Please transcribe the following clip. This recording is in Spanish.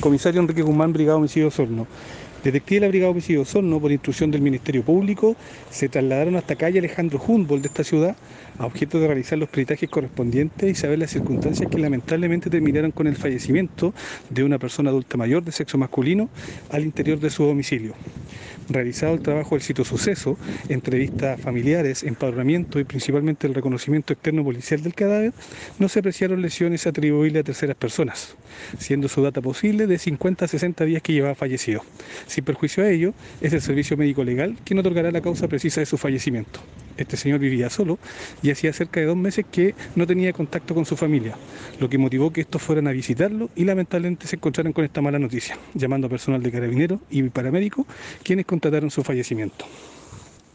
Comisario Enrique Guzmán, Brigada Homicidio Osorno. Detectives de la Brigada Homicidio Osorno, por instrucción del Ministerio Público, se trasladaron hasta calle Alejandro Humboldt de esta ciudad a objeto de realizar los peritajes correspondientes y saber las circunstancias que lamentablemente terminaron con el fallecimiento de una persona adulta mayor de sexo masculino al interior de su domicilio. Realizado el trabajo del sitio suceso, entrevistas familiares, empadronamiento y principalmente el reconocimiento externo policial del cadáver, no se apreciaron lesiones atribuibles a terceras personas, siendo su data posible de 50 a 60 días que llevaba fallecido. Sin perjuicio a ello, es el servicio médico legal quien otorgará la causa precisa de su fallecimiento. Este señor vivía solo y hacía cerca de dos meses que no tenía contacto con su familia, lo que motivó que estos fueran a visitarlo y lamentablemente se encontraran con esta mala noticia, llamando a personal de carabinero y paramédico, quienes constataron su fallecimiento.